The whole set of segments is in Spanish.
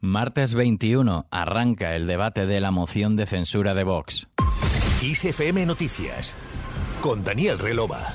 Martes 21 arranca el debate de la moción de censura de Vox. ISFM Noticias con Daniel Relova.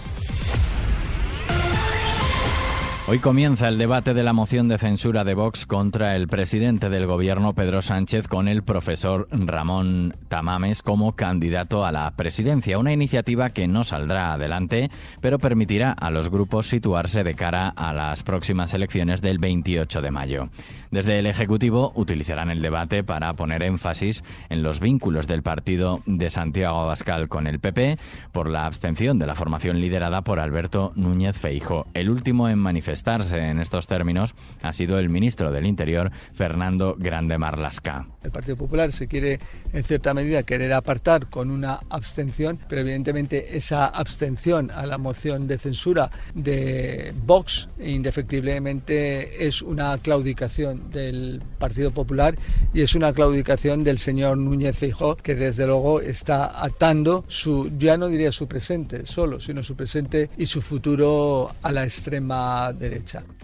Hoy comienza el debate de la moción de censura de Vox contra el presidente del gobierno Pedro Sánchez con el profesor Ramón Tamames como candidato a la presidencia, una iniciativa que no saldrá adelante, pero permitirá a los grupos situarse de cara a las próximas elecciones del 28 de mayo. Desde el Ejecutivo utilizarán el debate para poner énfasis en los vínculos del partido de Santiago Abascal con el PP por la abstención de la formación liderada por Alberto Núñez Feijo. El último en manifestarse en estos términos ha sido el ministro del Interior, Fernando Grande Marlasca. El Partido Popular se quiere, en cierta medida, querer apartar con una abstención, pero evidentemente esa abstención a la moción de censura de Vox indefectiblemente es una claudicación del Partido Popular y es una claudicación del señor Núñez Feijó que desde luego está atando su, ya no diría su presente solo, sino su presente y su futuro a la extrema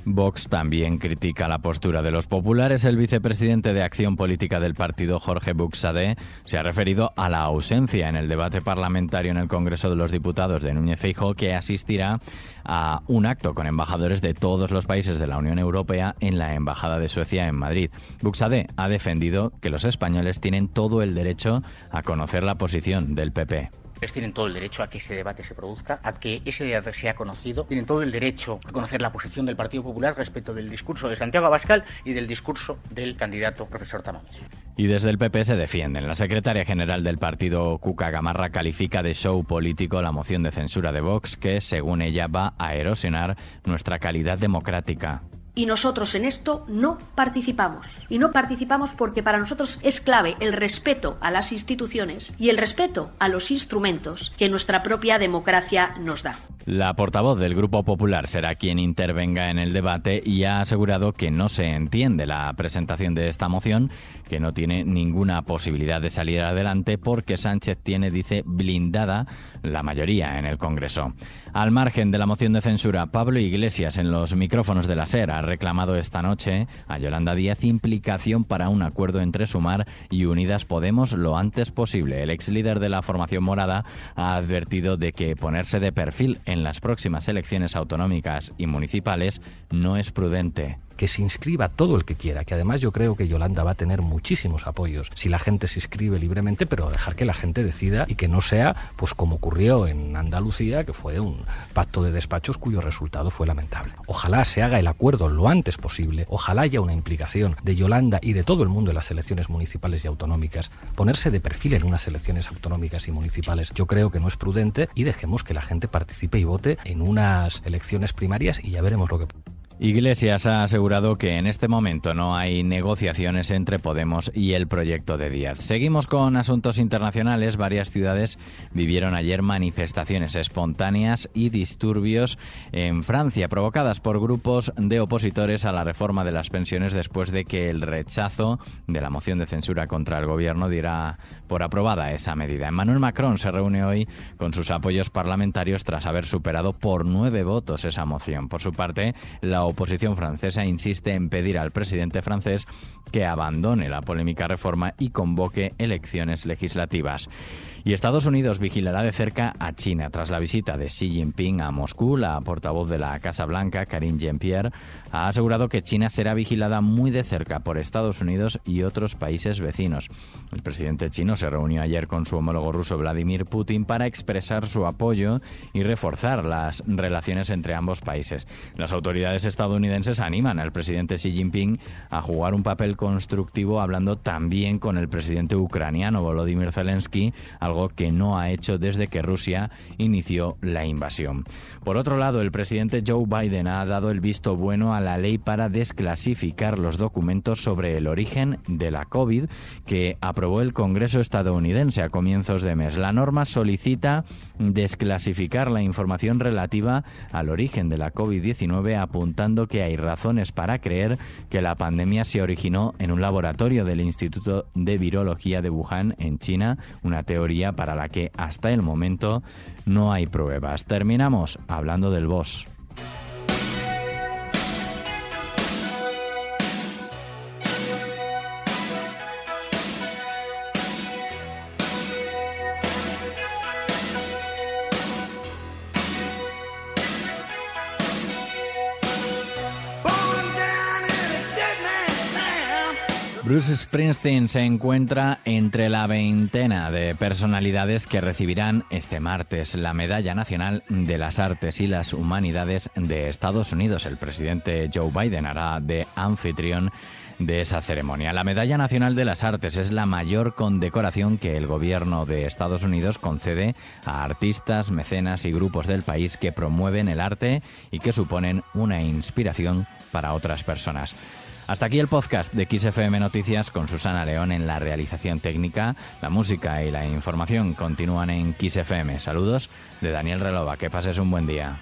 Vox también critica la postura de los populares. El vicepresidente de Acción Política del partido, Jorge Buxade, se ha referido a la ausencia en el debate parlamentario en el Congreso de los Diputados de Núñez Feijóo, que asistirá a un acto con embajadores de todos los países de la Unión Europea en la Embajada de Suecia en Madrid. Buxade ha defendido que los españoles tienen todo el derecho a conocer la posición del PP tienen todo el derecho a que ese debate se produzca, a que ese debate sea conocido, tienen todo el derecho a conocer la posición del Partido Popular respecto del discurso de Santiago Abascal y del discurso del candidato profesor Tamames. Y desde el PP se defienden. La secretaria general del partido, Cuca Gamarra, califica de show político la moción de censura de Vox que, según ella, va a erosionar nuestra calidad democrática. Y nosotros en esto no participamos. Y no participamos porque para nosotros es clave el respeto a las instituciones y el respeto a los instrumentos que nuestra propia democracia nos da. La portavoz del Grupo Popular será quien intervenga en el debate y ha asegurado que no se entiende la presentación de esta moción, que no tiene ninguna posibilidad de salir adelante porque Sánchez tiene, dice, blindada la mayoría en el Congreso. Al margen de la moción de censura, Pablo Iglesias en los micrófonos de la SER ha reclamado esta noche a Yolanda Díaz implicación para un acuerdo entre Sumar y Unidas Podemos lo antes posible. El ex líder de la formación morada ha advertido de que ponerse de perfil en en las próximas elecciones autonómicas y municipales no es prudente que se inscriba todo el que quiera, que además yo creo que Yolanda va a tener muchísimos apoyos si la gente se inscribe libremente, pero dejar que la gente decida y que no sea pues como ocurrió en Andalucía, que fue un pacto de despachos cuyo resultado fue lamentable. Ojalá se haga el acuerdo lo antes posible, ojalá haya una implicación de Yolanda y de todo el mundo en las elecciones municipales y autonómicas. Ponerse de perfil en unas elecciones autonómicas y municipales yo creo que no es prudente y dejemos que la gente participe y vote en unas elecciones primarias y ya veremos lo que Iglesias ha asegurado que en este momento no hay negociaciones entre Podemos y el proyecto de Díaz. Seguimos con asuntos internacionales. Varias ciudades vivieron ayer manifestaciones espontáneas y disturbios en Francia, provocadas por grupos de opositores a la reforma de las pensiones después de que el rechazo de la moción de censura contra el gobierno diera por aprobada esa medida. Emmanuel Macron se reúne hoy con sus apoyos parlamentarios tras haber superado por nueve votos esa moción. Por su parte, la oposición francesa insiste en pedir al presidente francés que abandone la polémica reforma y convoque elecciones legislativas. Y Estados Unidos vigilará de cerca a China. Tras la visita de Xi Jinping a Moscú, la portavoz de la Casa Blanca, Karine Jean-Pierre, ha asegurado que China será vigilada muy de cerca por Estados Unidos y otros países vecinos. El presidente chino se reunió ayer con su homólogo ruso Vladimir Putin para expresar su apoyo y reforzar las relaciones entre ambos países. Las autoridades estadounidenses animan al presidente Xi Jinping a jugar un papel constructivo hablando también con el presidente ucraniano Volodymyr Zelensky, algo que no ha hecho desde que Rusia inició la invasión. Por otro lado, el presidente Joe Biden ha dado el visto bueno a la ley para desclasificar los documentos sobre el origen de la COVID que aprobó el Congreso estadounidense a comienzos de mes. La norma solicita desclasificar la información relativa al origen de la COVID-19 apuntando que hay razones para creer que la pandemia se originó en un laboratorio del Instituto de Virología de Wuhan en China, una teoría para la que hasta el momento no hay pruebas. Terminamos hablando del boss. Bruce Springsteen se encuentra entre la veintena de personalidades que recibirán este martes la Medalla Nacional de las Artes y las Humanidades de Estados Unidos. El presidente Joe Biden hará de anfitrión de esa ceremonia. La Medalla Nacional de las Artes es la mayor condecoración que el gobierno de Estados Unidos concede a artistas, mecenas y grupos del país que promueven el arte y que suponen una inspiración para otras personas. Hasta aquí el podcast de XFM Noticias con Susana León en la realización técnica. La música y la información continúan en XFM. Saludos de Daniel Relova. Que pases un buen día.